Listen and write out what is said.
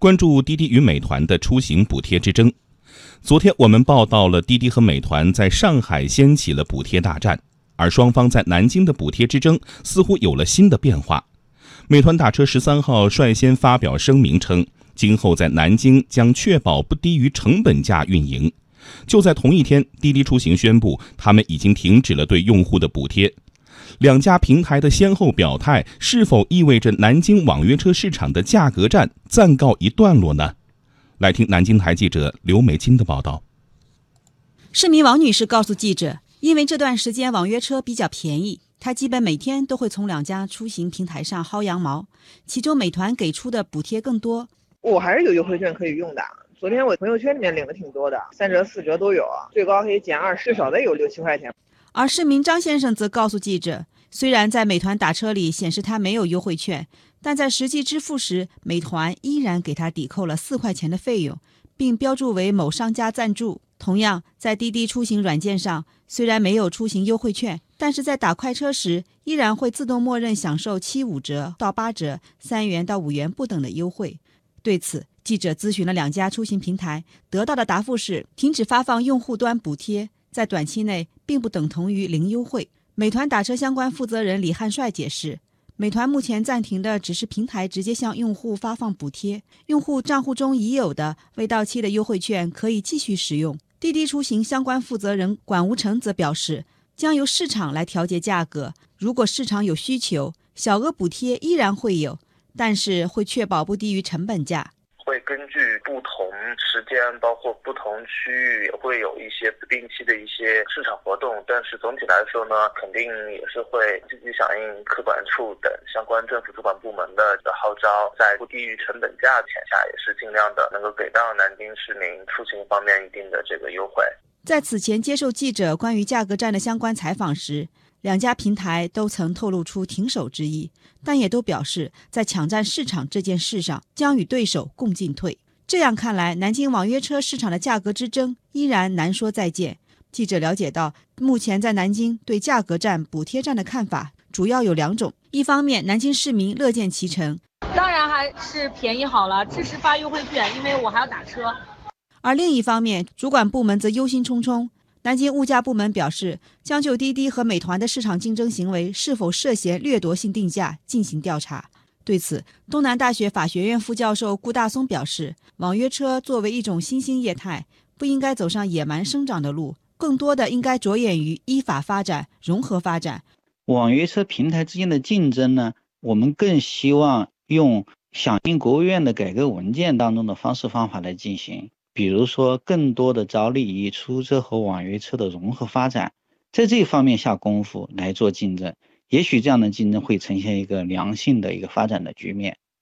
关注滴滴与美团的出行补贴之争。昨天我们报道了滴滴和美团在上海掀起了补贴大战，而双方在南京的补贴之争似乎有了新的变化。美团打车十三号率先发表声明称，今后在南京将确保不低于成本价运营。就在同一天，滴滴出行宣布，他们已经停止了对用户的补贴。两家平台的先后表态，是否意味着南京网约车市场的价格战暂告一段落呢？来听南京台记者刘美金的报道。市民王女士告诉记者，因为这段时间网约车比较便宜，她基本每天都会从两家出行平台上薅羊毛，其中美团给出的补贴更多。我还是有优惠券可以用的。昨天我朋友圈里面领的挺多的，三折四折都有，最高可以减二，至少得有六七块钱。而市民张先生则告诉记者，虽然在美团打车里显示他没有优惠券，但在实际支付时，美团依然给他抵扣了四块钱的费用，并标注为某商家赞助。同样，在滴滴出行软件上，虽然没有出行优惠券，但是在打快车时，依然会自动默认享受七五折到八折、三元到五元不等的优惠。对此，记者咨询了两家出行平台，得到的答复是停止发放用户端补贴。在短期内，并不等同于零优惠。美团打车相关负责人李汉帅解释，美团目前暂停的只是平台直接向用户发放补贴，用户账户中已有的未到期的优惠券可以继续使用。滴滴出行相关负责人管无成则表示，将由市场来调节价格，如果市场有需求，小额补贴依然会有，但是会确保不低于成本价。根据不同时间，包括不同区域，也会有一些不定期的一些市场活动。但是总体来说呢，肯定也是会积极响应客管处等相关政府主管部门的这个号召，在不低于成本价前下，也是尽量的能够给到南京市民出行方面一定的这个优惠。在此前接受记者关于价格战的相关采访时。两家平台都曾透露出停手之意，但也都表示在抢占市场这件事上将与对手共进退。这样看来，南京网约车市场的价格之争依然难说再见。记者了解到，目前在南京对价格战、补贴战的看法主要有两种：一方面，南京市民乐见其成，当然还是便宜好了，支持发优惠券，因为我还要打车；而另一方面，主管部门则忧心忡忡。南京物价部门表示，将就滴滴和美团的市场竞争行为是否涉嫌掠夺性定价进行调查。对此，东南大学法学院副教授顾大松表示，网约车作为一种新兴业态，不应该走上野蛮生长的路，更多的应该着眼于依法发展、融合发展。网约车平台之间的竞争呢，我们更希望用响应国务院的改革文件当中的方式方法来进行。比如说，更多的着力于出租车和网约车的融合发展，在这方面下功夫来做竞争，也许这样的竞争会呈现一个良性的一个发展的局面。